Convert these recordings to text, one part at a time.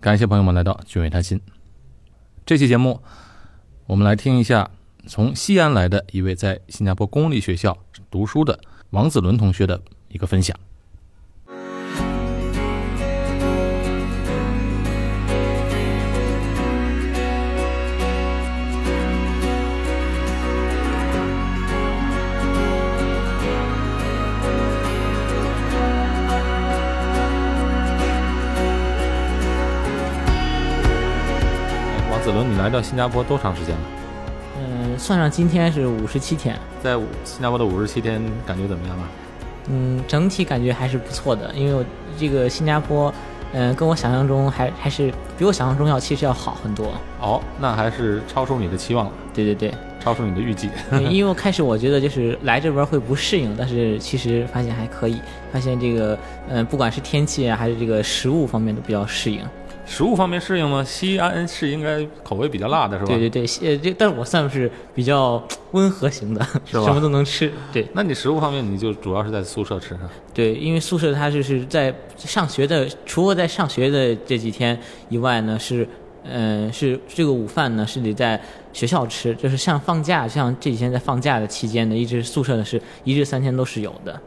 感谢朋友们来到君伟谈心。这期节目，我们来听一下从西安来的一位在新加坡公立学校读书的王子伦同学的一个分享。来到新加坡多长时间了？嗯，算上今天是五十七天。在新加坡的五十七天，感觉怎么样啊？嗯，整体感觉还是不错的，因为我这个新加坡，嗯，跟我想象中还还是比我想象中要其实要好很多。哦，那还是超出你的期望了，对对对，超出你的预计。对因为我开始我觉得就是来这边会不适应，但是其实发现还可以，发现这个，嗯，不管是天气啊，还是这个食物方面都比较适应。食物方面适应吗？西安是应该口味比较辣的，是吧？对对对，呃，这但是我算是比较温和型的，是吧什么都能吃。对那你食物方面，你就主要是在宿舍吃哈？对，因为宿舍它就是在上学的，除了在上学的这几天以外呢，是，嗯、是这个午饭呢是得在学校吃，就是像放假，像这几天在放假的期间呢，一直宿舍呢是一日三天都是有的。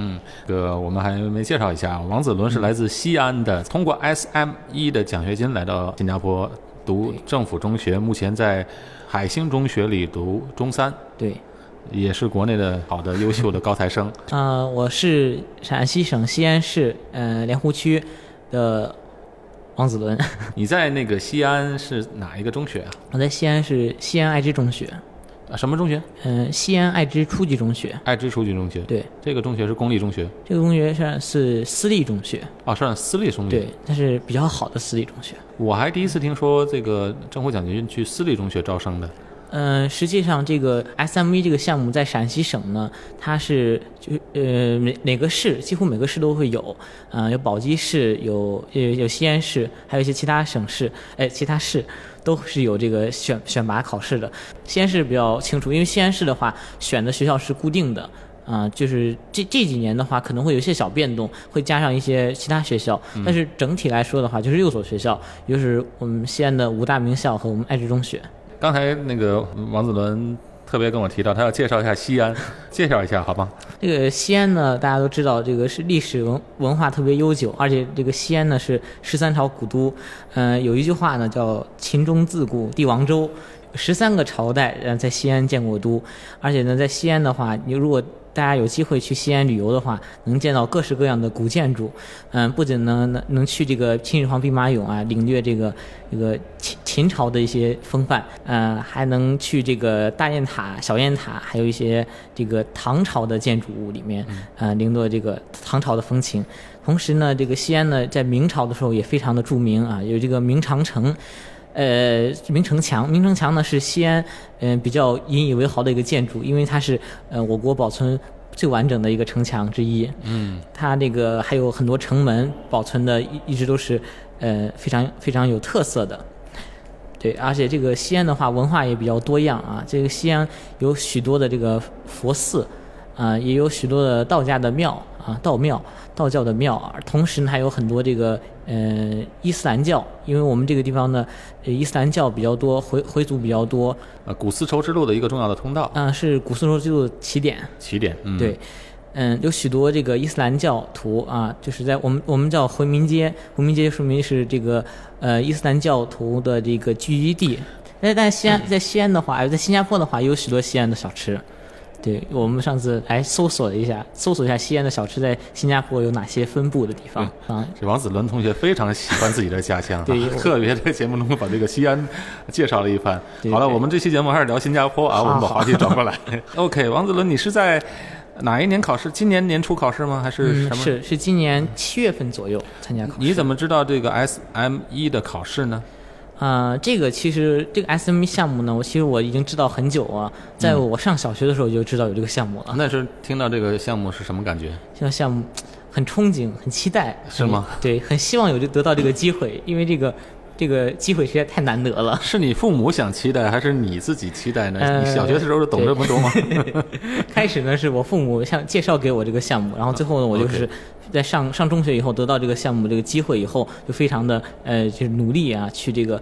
嗯，这个我们还没介绍一下，王子伦是来自西安的，通过 SME 的奖学金来到新加坡读政府中学，目前在海星中学里读中三，对，也是国内的好的优秀的高材生。呃，我是陕西省西安市呃莲湖区的王子伦，你在那个西安是哪一个中学啊？我在西安是西安爱知中学，啊什么中学？嗯、西安爱知初级中学。爱知初级中学。对，这个中学是公立中学，这个中学算是私立中学，哦，算私立中学。对，它是比较好的私立中学。我还第一次听说这个政府奖学金去私立中学招生的。嗯，实际上这个 SME 这个项目在陕西省呢，它是就呃每每个市几乎每个市都会有，嗯、有宝鸡市，有有有西安市，还有一些其他省市，哎，其他市都是有这个选选拔考试的。西安市比较清楚，因为西安市的话选的学校是固定的。啊、就是这这几年的话，可能会有一些小变动，会加上一些其他学校，但是整体来说的话，就是六所学校，也就是我们西安的五大名校和我们爱知中学。刚才那个王子伦特别跟我提到，他要介绍一下西安，介绍一下好吗？这个西安呢，大家都知道，这个是历史文文化特别悠久，而且这个西安呢是十三朝古都。嗯、有一句话呢叫“秦中自古帝王州”，十三个朝代呃在西安建过都，而且呢在西安的话，你如果大家有机会去西安旅游的话，能见到各式各样的古建筑。嗯，不仅能能能去这个秦始皇兵马俑啊，领略这个这个秦秦朝的一些风范，嗯，还能去这个大雁塔、小雁塔，还有一些这个唐朝的建筑物里面，呃，领略这个唐朝的风情。同时呢，这个西安呢，在明朝的时候也非常的著名啊，有这个明长城。呃，明城墙，明城墙呢是西安嗯、比较引以为豪的一个建筑，因为它是呃我国保存最完整的一个城墙之一。嗯，它这个还有很多城门保存的一一直都是呃非常非常有特色的。对，而且这个西安的话文化也比较多样啊，这个西安有许多的这个佛寺，啊、也有许多的道家的庙啊，道庙、道教的庙，啊同时呢还有很多这个呃伊斯兰教，因为我们这个地方呢，呃伊斯兰教比较多，回回族比较多，呃，古丝绸之路的一个重要的通道嗯、是古丝绸之路的起点。起点。嗯，对，嗯，有许多这个伊斯兰教徒啊，就是在我们我们叫回民街，回民街说明是这个呃伊斯兰教徒的这个聚集地。但但西安在西安的话，在新加坡的话，有许多西安的小吃。对我们上次来搜索了一下，搜索一下西安的小吃在新加坡有哪些分布的地方啊？这王子伦同学非常喜欢自己的家乡、特别在节目中把这个西安介绍了一番。好了，我们这期节目还是聊新加坡啊，我们把话题转过来。OK，王子伦，你是在哪一年考试？今年年初考试吗？还是什嗯，么？是是今年七月份左右参加考试。你怎么知道这个 SME 的考试呢？啊、这个其实这个 SME 项目呢，我其实我已经知道很久啊，在嗯我上小学的时候就知道有这个项目了。那时候听到这个项目是什么感觉？听到项目很憧憬，很期待，是吗？对，很希望有这得到这个机会，因为这个这个机会实在太难得了。是你父母想期待，还是你自己期待呢？呃你小学的时候懂这么多吗？开始呢是我父母想介绍给我这个项目，然后最后呢我就是在上上中学以后得到这个项目这个机会以后，就非常的呃就是努力啊，去这个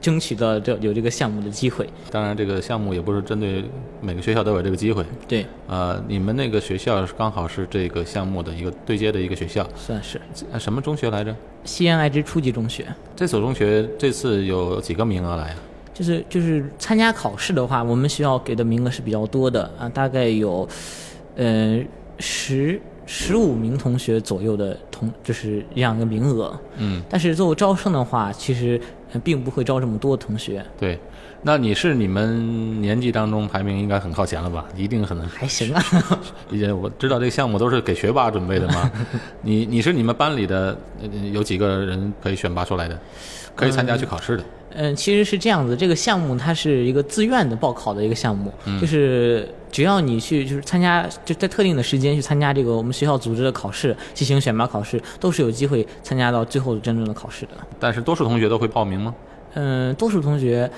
争取到这有这个项目的机会。当然，这个项目也不是针对每个学校都有这个机会。对，呃，你们那个学校刚好是这个项目的一个对接的一个学校，算是呃什么中学来着？西安爱知初级中学。这所中学这次有几个名额来啊？就是就是参加考试的话，我们学校给的名额是比较多的啊，大概有，呃十十五名同学左右的同，就是这样一个名额。嗯，但是作为招生的话，其实呃并不会招这么多同学，对。那你是你们年级当中排名应该很靠前了吧？一定很还行啊。也我知道这个项目都是给学霸准备的嘛。你你是你们班里的呃有几个人可以选拔出来的，可以参加去考试的？嗯，其实是这样子，这个项目它是一个自愿的报考的一个项目，就是只要你去就是参加，就在特定的时间去参加这个我们学校组织的考试，进行选拔考试，都是有机会参加到最后真正的考试的。但是多数同学都会报名吗？嗯，多数同学。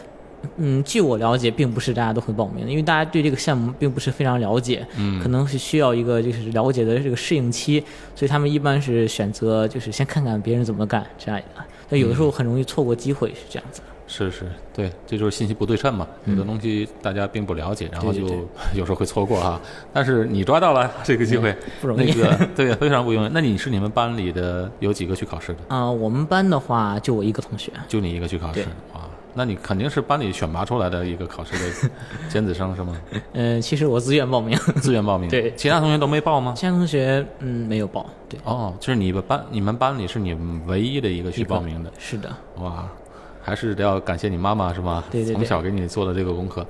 嗯，据我了解，并不是大家都会报名的，因为大家对这个项目并不是非常了解，嗯可能是需要一个就是了解的这个适应期，所以他们一般是选择就是先看看别人怎么干这样的，但有的时候很容易错过机会，是这样子。是是，对，这就是信息不对称嘛。有的东西大家并不了解，然后就 有时候会错过哈。但是你抓到了这个机会，不容易那个 对，非常不容易。那你是你们班里的有几个去考试的？啊、我们班的话就我一个同学，就你一个去考试对哇？那你肯定是班里选拔出来的一个考试的尖子生是吗？嗯、其实我自愿报名，自愿报名？对其他同学都没报吗？其他同学嗯没有报，对，哦，就是你们班，你们班里是你们唯一的一个去报名的，是的，哇，还是得要感谢你妈妈是吧？对对对从小给你做的这个功课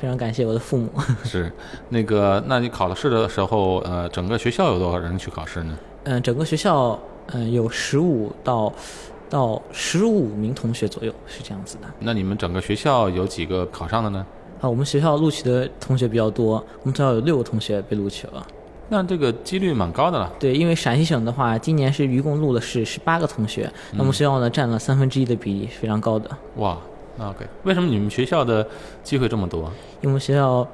非常感谢我的父母。是那个，那你考了试的时候，呃，整个学校有多少人去考试呢？嗯、整个学校嗯、有十五到到十五名同学左右是这样子的。那你们整个学校有几个考上的呢？啊，我们学校录取的同学比较多，我们学校有六个同学被录取了。那这个几率蛮高的了。对，因为陕西省的话，今年是一共录的是十八个同学，那我们学校呢占了三分之一的比例，是非常高的。哇，那 OK，为什么你们学校的机会这么多？因为我们学校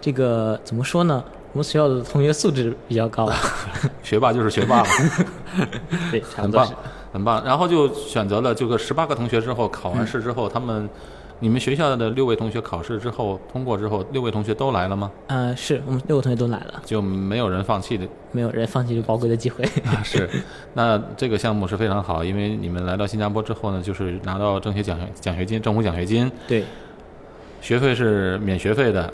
这个怎么说呢？我们学校的同学素质比较高，学霸就是学霸了，对，差不很棒很棒。然后就选择了这个十八个同学之后，考完试之后，他们你们学校的六位同学考试之后通过之后，六位同学都来了吗？嗯、是我们六个同学都来了，就没有人放弃的。没有人放弃这宝贵的机会。啊，是，那这个项目是非常好，因为你们来到新加坡之后呢，就是拿到政协奖学奖学金、政府奖学金，对，学费是免学费的，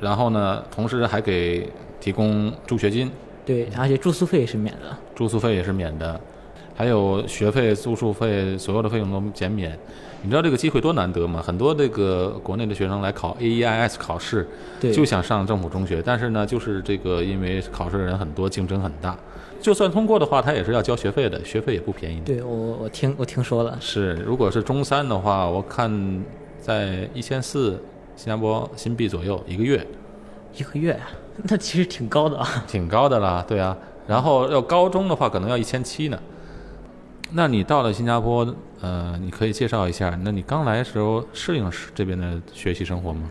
然后呢，同时还给提供助学金，对，而且住宿费也是免的。住宿费也是免的，还有学费、住宿费所有的费用都减免。你知道这个机会多难得吗？很多这个国内的学生来考 AEIS 考试，就想上政府中学，但是呢，就是这个因为考试的人很多，竞争很大，就算通过的话，他也是要交学费的，学费也不便宜的。对我我听我听说了，是，如果是中三的话，我看在一千四新加坡新币左右一个月，一个月，那其实挺高的啊。挺高的啦，对啊。然后要高中的话，可能要一千七呢。那你到了新加坡，呃，你可以介绍一下，那你刚来的时候适应这边的学习生活吗？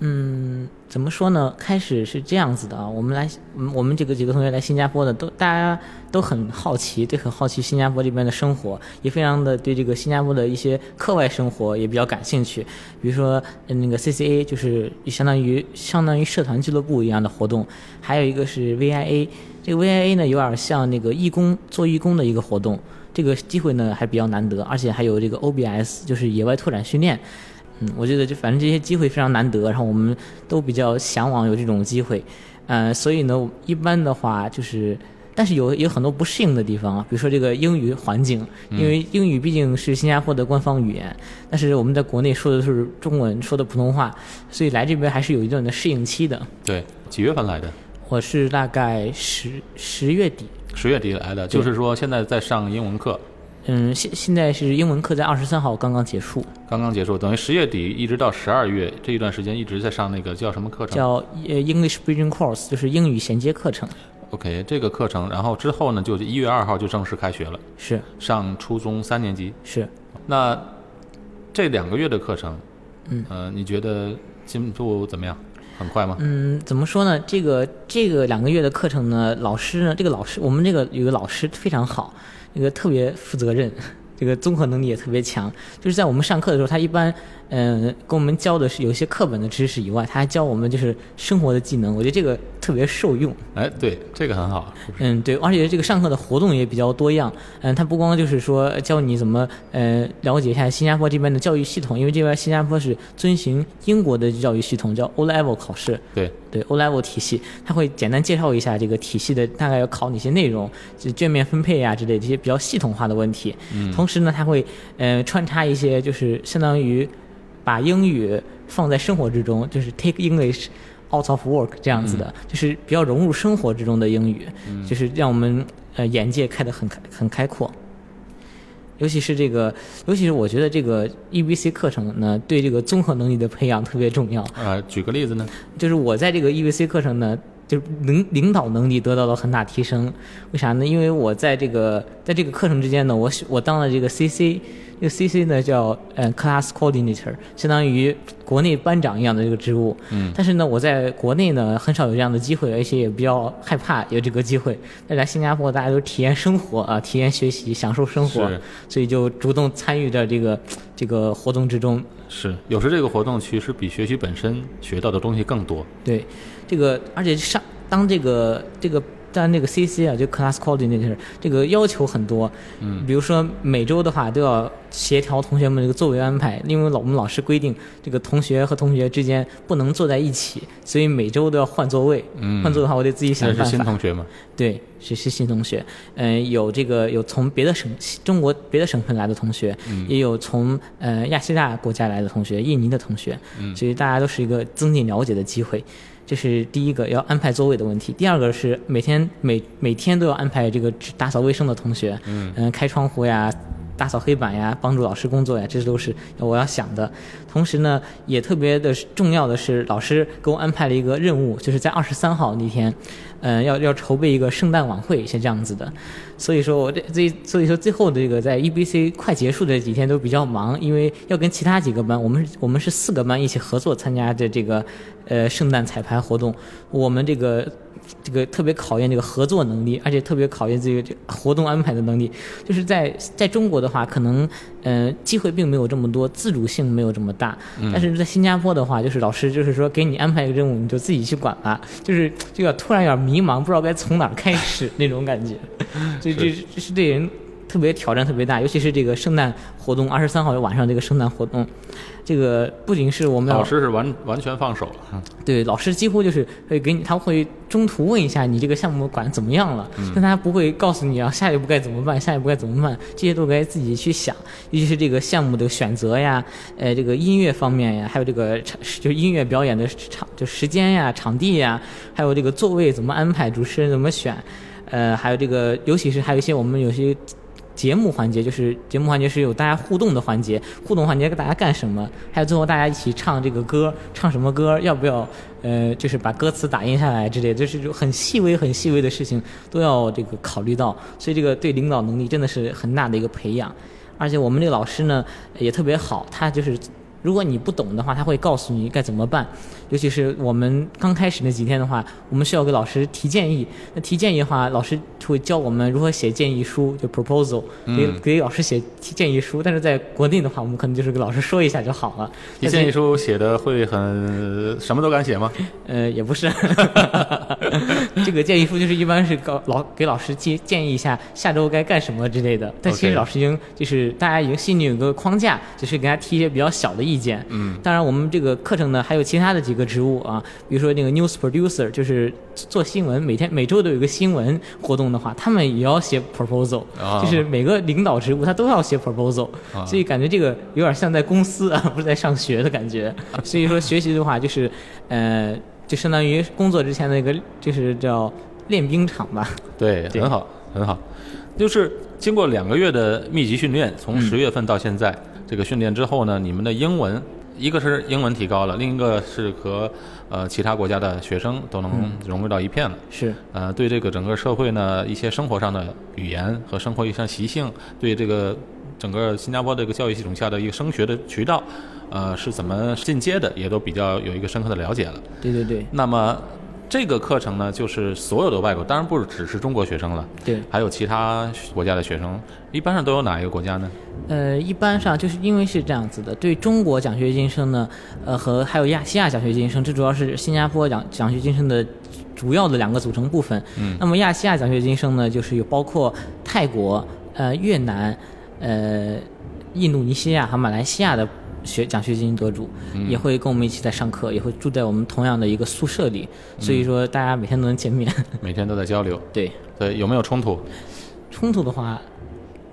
嗯，怎么说呢？开始是这样子的啊，我们来，我们这个几个同学来新加坡的，都大家都很好奇，对，很好奇新加坡这边的生活，也非常的对这个新加坡的一些课外生活也比较感兴趣。比如说，那个 CCA 就是相当于相当于社团俱乐部一样的活动，还有一个是 VIA，这个 VIA 呢有点像那个义工做义工的一个活动，这个机会呢还比较难得，而且还有这个 OBS，就是野外拓展训练。嗯，我觉得就反正这些机会非常难得，然后我们都比较向往有这种机会，呃，所以呢，一般的话就是，但是有有很多不适应的地方啊，比如说这个英语环境，因为英语毕竟是新加坡的官方语言，但是我们在国内说的是中文，说的普通话，所以来这边还是有一段的适应期的。对，几月份来的？我是大概十十月底，十月底来的，就是说现在在上英文课，嗯，现现在是英文课在二十三号刚刚结束，刚刚结束，等于十月底一直到十二月这一段时间一直在上那个叫什么课程？叫呃 English Bridging Course，就是英语衔接课程，OK 这个课程，然后之后呢，就是一月二号就正式开学了，是上初中三年级。是。那这两个月的课程，嗯，呃，你觉得进步怎么样？很快吗？嗯，怎么说呢？这个这个两个月的课程呢，老师呢，这个老师我们这个有个老师非常好，那个特别负责任，这个综合能力也特别强。就是在我们上课的时候，他一般嗯跟我们教的是有一些课本的知识以外，他还教我们就是生活的技能。我觉得这个特别受用。哎，对，这个很好。嗯，对，而且这个上课的活动也比较多样。嗯，他不光就是说教你怎么呃了解一下新加坡这边的教育系统，因为这边新加坡是遵循英国的教育系统，叫 O Level 考试。对对，O Level 体系，他会简单介绍一下这个体系的大概要考哪些内容，就卷面分配呀之类这些比较系统化的问题。嗯。同时呢，他会呃穿插一些就是相当于把英语放在生活之中，就是 Take English。Out of work 这样子的，就是比较融入生活之中的英语，就是让我们呃眼界开得很开很开阔。尤其是这个，尤其是我觉得这个 EBC 课程呢，对这个综合能力的培养特别重要。啊，举个例子呢？就是我在这个 EBC 课程呢，就领领导能力得到了很大提升。为啥呢？因为我在这个在这个课程之间呢，我我当了这个 CC。这个 CC 呢叫嗯 Class Coordinator，相当于国内班长一样的这个职务。嗯。但是呢，我在国内呢很少有这样的机会，而且也比较害怕有这个机会。那来新加坡，大家都体验生活啊，体验学习，享受生活，所以就主动参与到这个这个活动之中。是，有时这个活动其实比学习本身学到的东西更多。对，这个而且上当这个这个。当那个 CC 啊，就 Class Coordinator 这个要求很多，嗯，比如说每周的话都要协调同学们这个座位安排，因为老我们老师规定这个同学和同学之间不能坐在一起，所以每周都要换座位。嗯，换座的话，我得自己想办法。是新同学吗？对，是是新同学。嗯，有这个有从别的省中国别的省份来的同学，也有从呃亚细亚国家来的同学，印尼的同学，嗯，所以大家都是一个增进了解的机会。这是第一个要安排座位的问题，第二个是每天每每天都要安排这个打扫卫生的同学，嗯，开窗户呀，打扫黑板呀，帮助老师工作呀，这都是我要想的。同时呢，也特别的重要的是，老师给我安排了一个任务，就是在二十三号那天，嗯，要要筹备一个圣诞晚会，是这样子的。所以说我这这所以说最后的这个在 EBC 快结束的几天都比较忙，因为要跟其他几个班，我们我们是四个班一起合作参加的这个呃圣诞彩排活动，我们这个这个特别考验这个合作能力，而且特别考验这个这活动安排的能力。就是在在中国的话，可能呃机会并没有这么多，自主性没有这么大，但是在新加坡的话，就是老师就是说给你安排一个任务，你就自己去管吧，就是这个突然有点迷茫，不知道该从哪儿开始那种感觉。这这 这是对人特别挑战特别大，尤其是这个圣诞活动，二十三号晚上这个圣诞活动，这个不仅是我们老师是完完全放手了，对，老师几乎就是会给你，他会中途问一下你这个项目管怎么样了，但他不会告诉你啊下一步该怎么办，下一步该怎么办，这些都该自己去想，尤其是这个项目的选择呀，呃，这个音乐方面呀，还有这个场就是音乐表演的场就时间呀、场地呀，还有这个座位怎么安排，主持人怎么选。呃，还有这个，尤其是还有一些我们有些节目环节，就是节目环节是有大家互动的环节，互动环节给大家干什么？还有最后大家一起唱这个歌，唱什么歌？要不要呃，就是把歌词打印下来之类，就是很细微、很细微的事情都要这个考虑到，所以这个对领导能力真的是很大的一个培养。而且我们这个老师呢也特别好，他就是。如果你不懂的话，他会告诉你该怎么办。尤其是我们刚开始那几天的话，我们需要给老师提建议。那提建议的话，老师会教我们如何写建议书，就 proposal，给给老师写提建议书。但是在国内的话，我们可能就是给老师说一下就好了。提建议书写的会很什么都敢写吗？呃，也不是。这个建议书就是一般是告老给老师建建议一下下周该干什么之类的。但其实老师已经就是大家已经心里有个框架，就是给他提一些比较小的意。意见，嗯，当然我们这个课程呢还有其他的几个职务啊，比如说那个 news producer，就是做新闻，每天每周都有一个新闻活动的话，他们也要写 proposal，就是每个领导职务他都要写 proposal，所以感觉这个有点像在公司啊，不是在上学的感觉。所以说学习的话，就是呃，就相当于工作之前的一个，就是叫练兵场吧。对，很好，很好，就是经过两个月的密集训练，从十月份到现在。这个训练之后呢，你们的英文，一个是英文提高了，另一个是和呃其他国家的学生都能融入到一片了。是，呃，对这个整个社会呢，一些生活上的语言和生活一些习性，对这个整个新加坡的一个教育系统下的一个升学的渠道，呃，是怎么进阶的，也都比较有一个深刻的了解了。对对对那么这个课程呢，就是所有的外国，当然不是只是中国学生了，对，还有其他国家的学生，一般上都有哪一个国家呢？呃，一般上就是因为是这样子的，对中国奖学金生呢，呃和还有亚细亚奖学金生，这主要是新加坡奖奖学金生的主要的两个组成部分。嗯，那么亚细亚奖学金生呢，就是有包括泰国、呃越南、呃印度尼西亚和马来西亚的学奖学金得主，也会跟我们一起在上课，也会住在我们同样的一个宿舍里，所以说大家每天都能见面。每天都在交流，对，对，有没有冲突？冲突的话。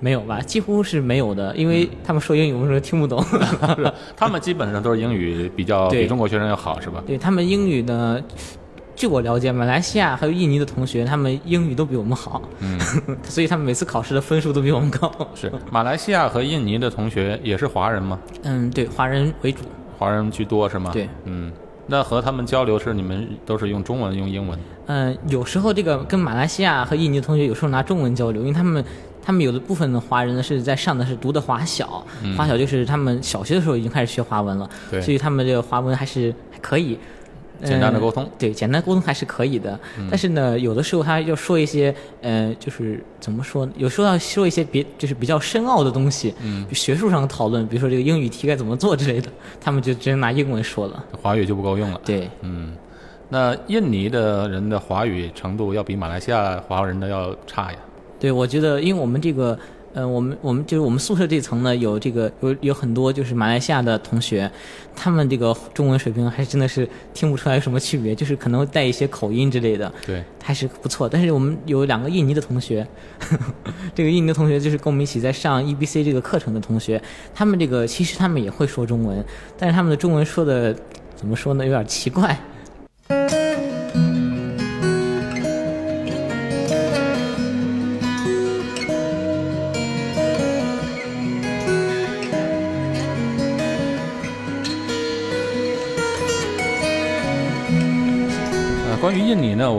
没有吧，几乎是没有的，因为他们说英语，我们说听不懂。他们基本上都是英语比较对比中国学生要好，是吧？对他们英语呢，据我了解，马来西亚还有印尼的同学，他们英语都比我们好，嗯，所以他们每次考试的分数都比我们高。是马来西亚和印尼的同学也是华人吗？嗯，对，华人为主。华人居多是吗？对，嗯，那和他们交流是你们都是用中文用英文？嗯，有时候这个跟马来西亚和印尼的同学有时候拿中文交流，因为他们他们有的部分的华人呢是在上的是读的华小，华小就是他们小学的时候已经开始学华文了，所以他们这个华文还是还可以。简单的沟通呃对，简单沟通还是可以的。嗯但是呢，有的时候他要说一些，呃，就是怎么说呢？有时候要说一些别，就是比较深奥的东西，嗯，学术上的讨论，比如说这个英语题该怎么做之类的，他们就直接拿英文说了。华语就不够用了。对，嗯，那印尼的人的华语程度要比马来西亚华人的要差呀？对，我觉得，因为我们这个，呃，我们我们就是我们宿舍这层呢，有这个有有很多就是马来西亚的同学，他们这个中文水平还真的是听不出来有什么区别，就是可能带一些口音之类的，对，还是不错。但是我们有两个印尼的同学，这个印尼的同学就是跟我们一起在上 EBC 这个课程的同学，他们这个其实他们也会说中文，但是他们的中文说的怎么说呢，有点奇怪。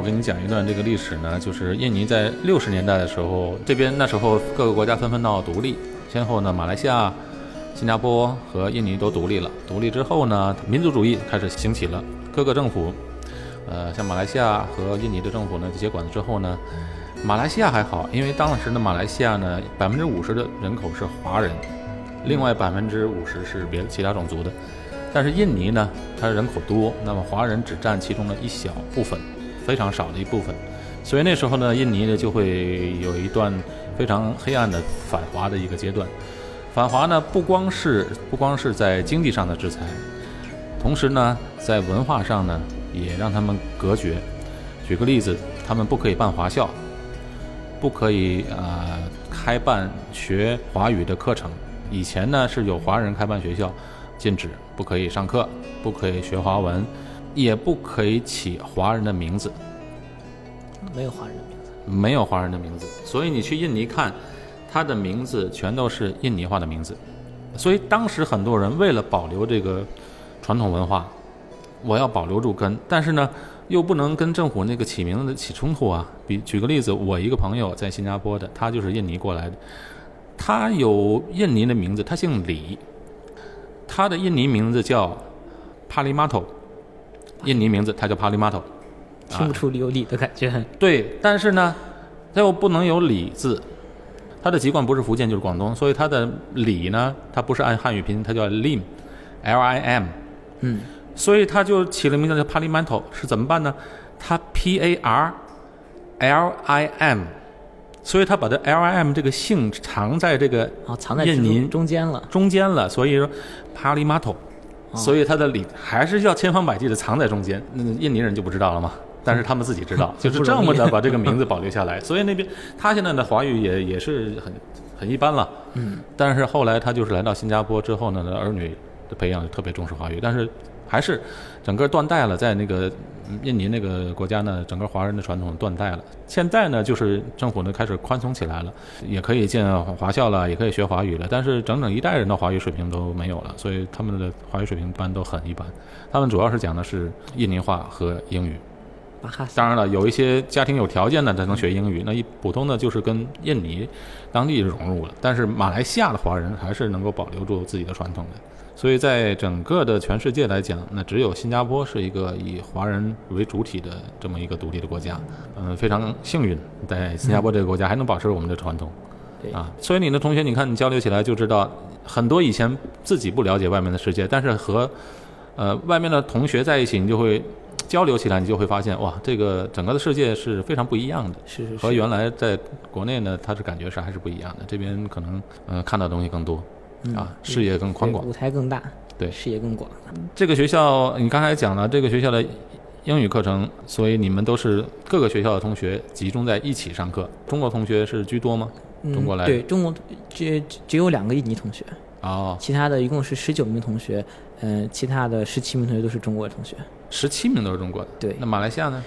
我跟你讲一段这个历史呢，就是印尼在六十年代的时候，这边那时候各个国家纷纷闹独立，先后呢，马来西亚、新加坡和印尼都独立了。独立之后呢，民族主义开始兴起了，各个政府，呃，像马来西亚和印尼的政府呢接管了之后呢，马来西亚还好，因为当时的马来西亚呢，百分之五十的人口是华人，另外百分之五十是别其他种族的。但是印尼呢，它人口多，那么华人只占其中的一小部分，非常少的一部分，所以那时候呢，印尼呢就会有一段非常黑暗的反华的一个阶段。反华呢，不光是不光是在经济上的制裁，同时呢，在文化上呢，也让他们隔绝。举个例子，他们不可以办华校，不可以呃开办学华语的课程。以前呢是有华人开办学校，禁止不可以上课，不可以学华文，也不可以起华人的名字，没有华人的名字。没有华人的名字。所以你去印尼看，他的名字全都是印尼话的名字。所以当时很多人为了保留这个传统文化，我要保留住根，但是呢，又不能跟政府那个起名字起冲突啊。比举个例子，我一个朋友在新加坡的，他就是印尼过来的，他有印尼的名字，他姓李，他的印尼名字叫帕里马头，印尼名字它叫帕里马头。听不出有理的感觉。对，但是呢，它又不能有李字，它的籍贯不是福建就是广东，所以它的李呢，它不是按汉语拼音，它叫 lim，l i m，嗯，所以它就起了名字叫 Parliamento，是怎么办呢？它 p a r l i m，所以他把这 l i m 这个姓藏在这个哦，藏在印尼中中间了。中间了，所以说 Parliamento，所哦以他的里还是要千方百计的藏在中间。那印尼人就不知道了嘛，但是他们自己知道，就是这么的把这个名字保留下来。所以那边他现在的华语也也是很很一般了。嗯，但是后来他就是来到新加坡之后呢，儿女的培养特别重视华语，但是还是整个断代了，在那个嗯印尼那个国家呢，整个华人的传统断代了。现在呢，就是政府呢开始宽松起来了，也可以进华校了，也可以学华语了，但是整整一代人的华语水平都没有了，所以他们的华语水平一般都很一般。他们主要是讲的是印尼话和英语。当然了，有一些家庭有条件的才能学英语，那一普通的就是跟印尼当地融入了。但是马来西亚的华人还是能够保留住自己的传统的，所以在整个的全世界来讲，那只有新加坡是一个以华人为主体的这么一个独立的国家。嗯，非常幸运，在新加坡这个国家还能保持我们的传统。对啊，所以你的同学，你看你交流起来就知道，很多以前自己不了解外面的世界，但是和呃外面的同学在一起，你就会交流起来，你就会发现哇，这个整个的世界是非常不一样的。是是是，和原来在国内呢，它是感觉是还是不一样的。这边可能呃看到的东西更多嗯啊，视野更宽广。舞台更大，对视野更广。这个学校你刚才讲了，这个学校的英语课程，所以你们都是各个学校的同学集中在一起上课。中国同学是居多吗？嗯中国来的对中国只只有两个印尼同学，哦，其他的一共是十九名同学，嗯、其他的十七名同学都是中国的同学。十七名都是中国的。对那马来西亚呢？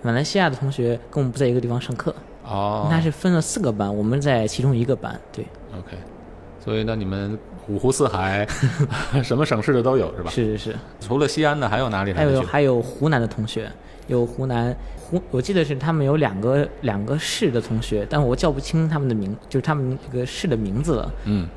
马来西亚的同学跟我们不在一个地方上课，哦，那是分了四个班，我们在其中一个班。对，OK，所以那你们五湖四海，什么省市的都有是吧？是是是。除了西安的，还有哪里？还有还有湖南的同学，有湖南湖，我记得是他们有两个两个市的同学，但我叫不清他们的名，就是他们那个市的名字了。嗯，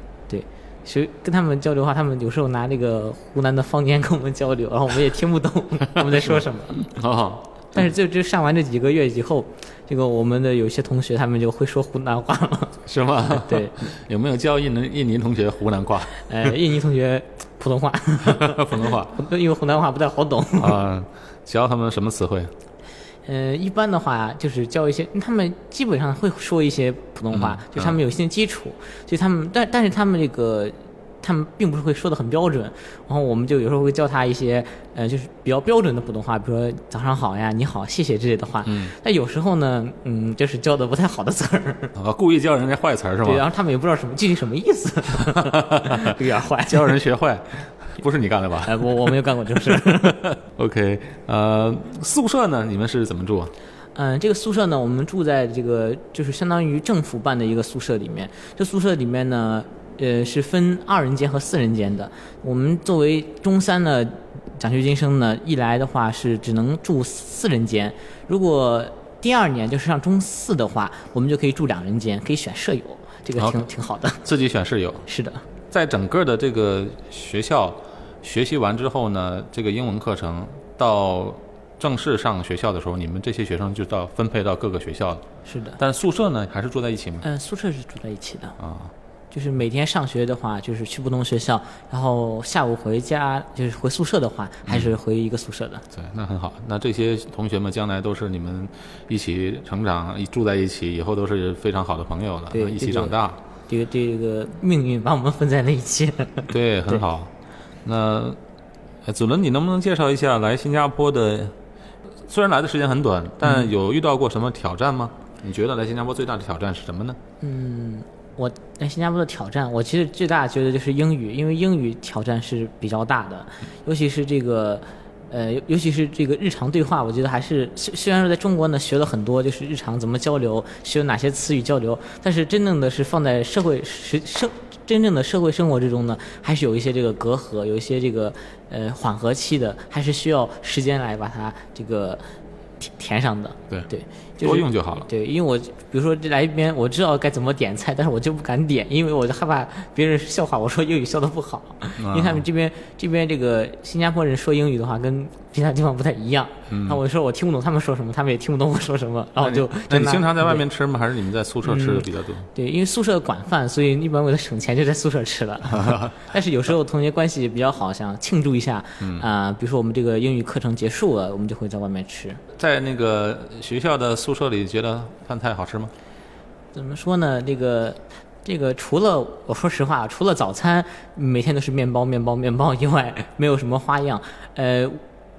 对，其实跟他们交流的话，他们有时候拿那个湖南的方言跟我们交流，然后我们也听不懂 他们在说什么。哦，但是就就上完这几个月以后，这个我们的有些同学他们就会说湖南话了。是吗？对，有没有教印尼印尼同学湖南话、呃，印尼同学普通话，普通话因为湖南话不太好懂。啊？教他们什么词汇？呃，一般的话就是教一些，他们基本上会说一些普通话，嗯就他们有一些基础，就他们，但但是他们这个，他们并不是会说的很标准，然后我们就有时候会教他一些，呃，就是比较标准的普通话，比如说早上好呀、你好、谢谢之类的话。嗯，但有时候呢，嗯，就是教的不太好的词儿，啊，故意教人家坏词儿是对，然？后他们也不知道什么具体什么意思，有点坏。教人学坏，不是你干的吧哎，我我没有干过这种事儿。OK，呃，宿舍呢？你们是怎么住啊？嗯，这个宿舍呢，我们住在这个就是相当于政府办的一个宿舍里面。这宿舍里面呢，呃，是分二人间和四人间的。我们作为中三的奖学金生呢，一来的话是只能住四人间，如果第二年就是上中四的话，我们就可以住两人间，可以选舍友，这个挺挺好的。自己选舍友。是的，在整个的这个学校学习完之后呢，这个英文课程到正式上学校的时候，你们这些学生就到分配到各个学校了。是的。但宿舍呢，还是住在一起吗？嗯、宿舍是住在一起的。啊，就是每天上学的话，就是去不同学校，然后下午回家，就是回宿舍的话，还是回一个宿舍的。对，那很好。那这些同学们将来都是你们一起成长、一住在一起，以后都是非常好的朋友了，对一起这个长大。这个这个命运把我们分在了一起。对，很好。那呃子伦，你能不能介绍一下来新加坡的？虽然来的时间很短，但有遇到过什么挑战吗？你觉得来新加坡最大的挑战是什么呢？嗯我来新加坡的挑战，我其实最大觉得就是英语，因为英语挑战是比较大的，尤其是这个。呃，尤尤其是这个日常对话，我觉得还是虽虽然说在中国呢学了很多，就是日常怎么交流，学哪些词语交流，但是真正的是放在社会实生真正的社会生活之中呢，还是有一些这个隔阂，有一些这个呃缓和期的，还是需要时间来把它这个填填上的。对对，就是多用就好了。对，因为我比如说这来一边，我知道该怎么点菜，但是我就不敢点，因为我就害怕别人笑话我说英语笑的不好，因为他们这边这边这个新加坡人说英语的话跟其他地方不太一样，然后我说我听不懂他们说什么，他们也听不懂我说什么，然后就那你经常在外面吃吗？还是你们在宿舍吃的比较多？对，因为宿舍管饭，所以一般为了省钱就在宿舍吃了。但是有时候同学关系比较好，想庆祝一下，啊、比如说我们这个英语课程结束了，我们就会在外面吃。在那个学校的宿舍里，觉得饭菜好吃吗？怎么说呢？这个这个除了我说实话，除了早餐每天都是面包、面包、面包以外，没有什么花样。呃，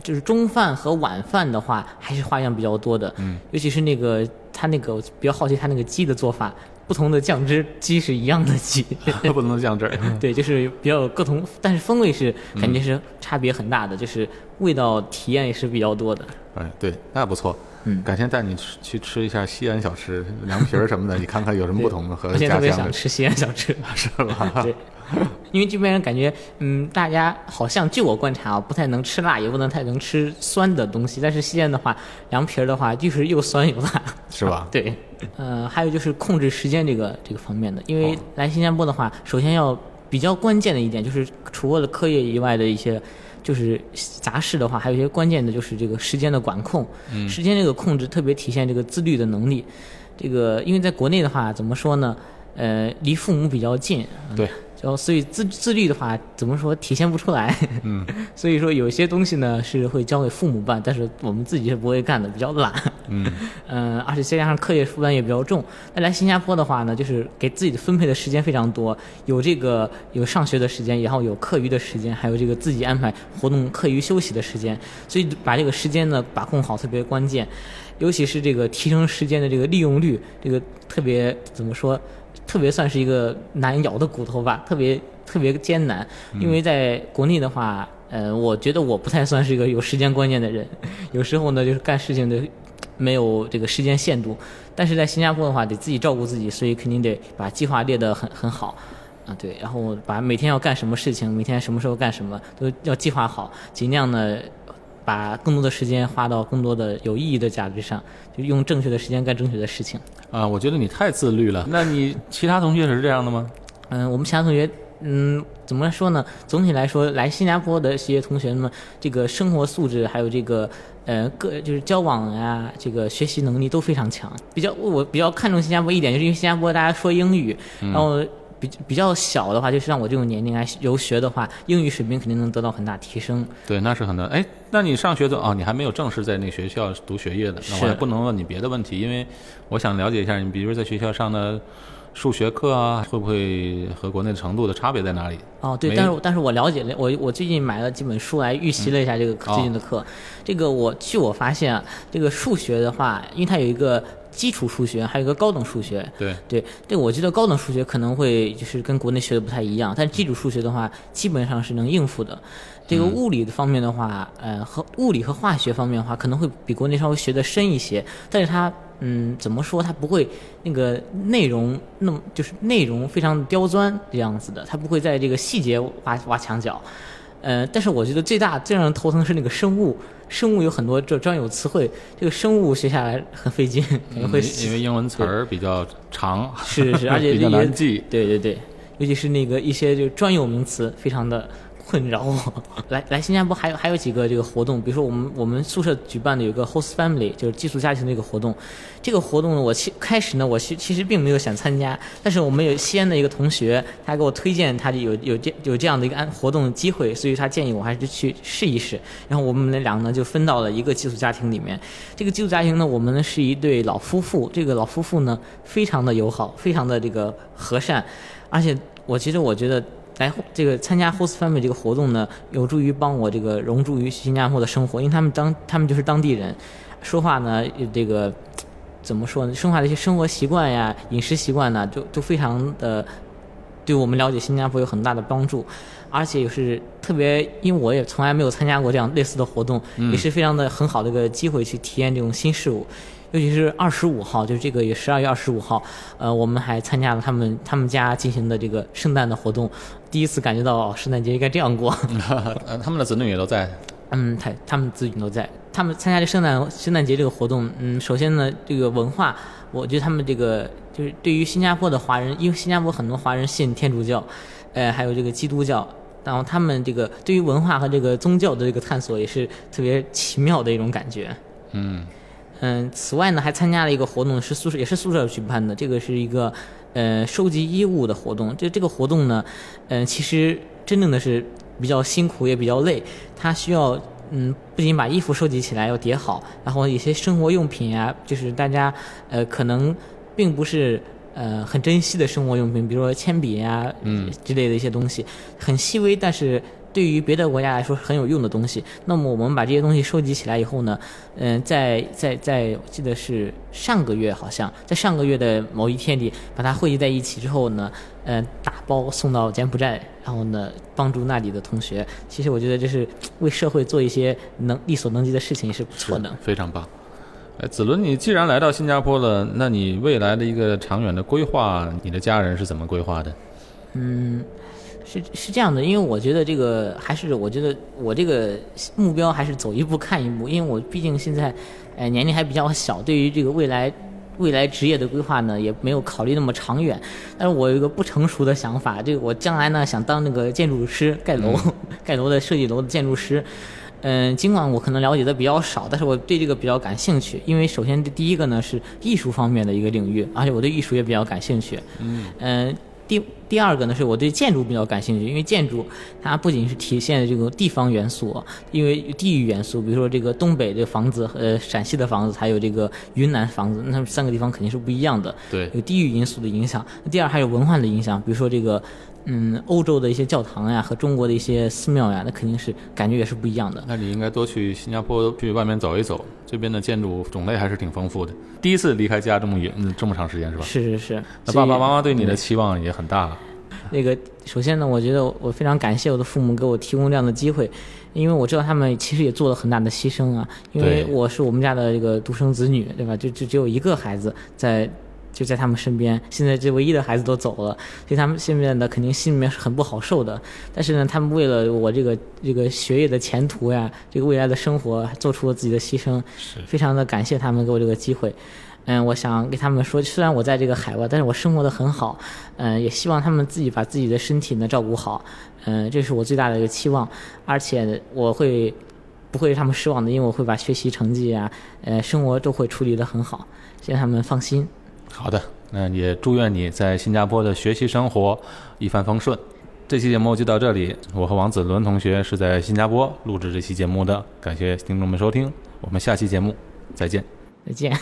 就是中饭和晚饭的话，还是花样比较多的。嗯，尤其是那个他那个，我比较好奇他那个鸡的做法，不同的酱汁鸡是一样的鸡。不同的酱汁儿。对，就是比较有各同，但是风味是肯定是差别很大的，就是味道体验也是比较多的。哎，对，那不错。嗯，改天带你吃去吃一下西安小吃，凉皮儿什么的，你看看有什么不同的和我现在特别想吃西安小吃。是吧？对，因为这边人感觉，嗯，大家好像据我观察啊，不太能吃辣，也不能太能吃酸的东西。但是西安的话，凉皮儿的话，就是又酸又辣，是吧？对，呃，还有就是控制时间这个这个方面的，因为哦来新加坡的话，首先要比较关键的一点就是，除了课业以外的一些。就是杂事的话，还有一些关键的，就是这个时间的管控。嗯，时间这个控制特别体现这个自律的能力。这个因为在国内的话，怎么说呢？呃，离父母比较近，对，然后所以自自律的话，怎么说体现不出来？嗯，所以说有些东西呢是会交给父母办，但是我们自己是不会干的，比较懒。嗯，嗯，而且再加上课业负担也比较重。那来新加坡的话呢，就是给自己的分配的时间非常多，有这个有上学的时间，然后有课余的时间，还有这个自己安排活动、课余休息的时间，所以把这个时间呢把控好特别关键。尤其是这个提升时间的这个利用率，这个特别怎么说？特别算是一个难咬的骨头吧，特别特别艰难。因为在国内的话，呃，我觉得我不太算是一个有时间观念的人，有时候呢就是干事情的没有这个时间限度。但是在新加坡的话，得自己照顾自己，所以肯定得把计划列得很很好。啊，对，然后把每天要干什么事情，每天什么时候干什么都要计划好，尽量呢把更多的时间花到更多的有意义的价值上，就用正确的时间干正确的事情。啊，我觉得你太自律了。那你其他同学是这样的吗？嗯，我们其他同学，嗯，怎么说呢？总体来说，来新加坡的一些同学们，这个生活素质还有这个呃个就是交往呀，这个学习能力都非常强。比较我比较看重新加坡一点，就是因为新加坡大家说英语，然后比比较小的话，就是像我这种年龄来游学的话，英语水平肯定能得到很大提升。对，那是很难。哎，那你上学的哦，你还没有正式在那个学校读学业的，那我是也不能问你别的问题，因为我想了解一下，你比如在学校上的数学课啊，会不会和国内程度的差别在哪里？哦，对，但是但是我了解了，我我最近买了几本书来预习了一下这个哦最近的课。这个我据我发现啊，这个数学的话，因为它有一个基础数学，还有一个高等数学。对，对，这个我觉得高等数学可能会就是跟国内学的不太一样，但是基础数学的话，基本上是能应付的。这个物理的方面的话，呃，和物理和化学方面的话，可能会比国内稍微学的深一些，但是它，嗯，怎么说，它不会那个内容那么就是内容非常刁钻这样子的，它不会在这个细节挖挖墙角。呃，但是我觉得最大最让人头疼是那个生物，生物有很多这专有词汇，这个生物学下来很费劲，可能会嗯因为英文词儿比较长，是是是，而且比较难记。对对对，尤其是那个一些就专有名词，非常的困扰我。来来新加坡还有还有几个这个活动，比如说我们我们宿舍举办的有一个 host family，就是寄宿家庭的一个活动。这个活动呢，我其开始呢，我其其实并没有想参加，但是我们有西安的一个同学，他给我推荐他有有这有这样的一个安活动机会，所以他建议我还是去试一试。然后我们那两个呢就分到了一个寄宿家庭里面。这个寄宿家庭呢，我们呢是一对老夫妇，这个老夫妇呢非常的友好，非常的这个和善，而且我其实我觉得。来这个参加 host family 这个活动呢，有助于帮我这个融入于新加坡的生活，因为他们当他们就是当地人，说话呢这个怎么说呢？生活的一些生活习惯呀、饮食习惯呢，就都非常的对我们了解新加坡有很大的帮助，而且也是特别，因为我也从来没有参加过这样类似的活动，也是非常的很好的一个机会去体验这种新事物。尤其是二十五号，就是这个月十二月二十五号，呃，我们还参加了他们他们家进行的这个圣诞的活动，第一次感觉到哦圣诞节应该这样过。呃，他们的子女也都在。嗯，他他们子女都在，他们参加这圣诞圣诞节这个活动，嗯，首先呢，这个文化，我觉得他们这个就是对于新加坡的华人，因为新加坡很多华人信天主教，呃，还有这个基督教，然后他们这个对于文化和这个宗教的这个探索也是特别奇妙的一种感觉。嗯，嗯，此外呢，还参加了一个活动，是宿舍也是宿舍举办的，这个是一个呃收集衣物的活动。这这个活动呢，嗯、其实真正的是比较辛苦，也比较累，它需要嗯不仅把衣服收集起来要叠好，然后一些生活用品啊，就是大家呃可能并不是。呃，很珍惜的生活用品，比如说铅笔呀、嗯之类的一些东西，很细微，但是对于别的国家来说是很有用的东西。那么我们把这些东西收集起来以后呢，嗯、在在在，我记得是上个月，好像在上个月的某一天里，把它汇集在一起之后呢，嗯、打包送到柬埔寨，然后呢，帮助那里的同学。其实我觉得这是为社会做一些能力所能及的事情，也是不错的。非常棒。哎，子伦，你既然来到新加坡了，那你未来的一个长远的规划，你的家人是怎么规划的？嗯，是是这样的，因为我觉得这个还是我觉得我这个目标还是走一步看一步，因为我毕竟现在，呃，年龄还比较小，对于这个未来未来职业的规划呢，也没有考虑那么长远。但是我有一个不成熟的想法，这个我将来呢想当那个建筑师，盖楼、盖楼的设计楼的建筑师。嗯，尽管我可能了解的比较少，但是我对这个比较感兴趣。因为首先第一个呢是艺术方面的一个领域，而且我对艺术也比较感兴趣。嗯嗯，第第二个呢是我对建筑比较感兴趣，因为建筑它不仅是体现这个地方元素，因为地域元素，比如说这个东北的房子，呃，陕西的房子，还有这个云南房子，那三个地方肯定是不一样的。对，有地域因素的影响。第二还有文化的影响，比如说这个。嗯，欧洲的一些教堂呀，和中国的一些寺庙呀，那肯定是感觉也是不一样的。那你应该多去新加坡去外面走一走，这边的建筑种类还是挺丰富的。第一次离开家这么远，嗯，这么长时间是吧？是是是。那爸爸妈妈对你的期望也很大。那个，首先呢，我觉得我非常感谢我的父母给我提供这样的机会，因为我知道他们其实也做了很大的牺牲啊。因为我是我们家的这个独生子女，对吧？就就只有一个孩子在。就在他们身边，现在这唯一的孩子都走了，所以他们现在呢，肯定心里面是很不好受的。但是呢，他们为了我这个这个学业的前途呀，这个未来的生活，做出了自己的牺牲，非常的感谢他们给我这个机会。嗯，我想给他们说，虽然我在这个海外，但是我生活的很好。嗯，也希望他们自己把自己的身体呢照顾好。嗯，这是我最大的一个期望，而且我会不会让他们失望的，因为我会把学习成绩啊，呃，生活都会处理得很好，希望他们放心。好的，那也祝愿你在新加坡的学习生活一帆风顺。这期节目就到这里，我和王子伦同学是在新加坡录制这期节目的，感谢听众们收听，我们下期节目再见，再见。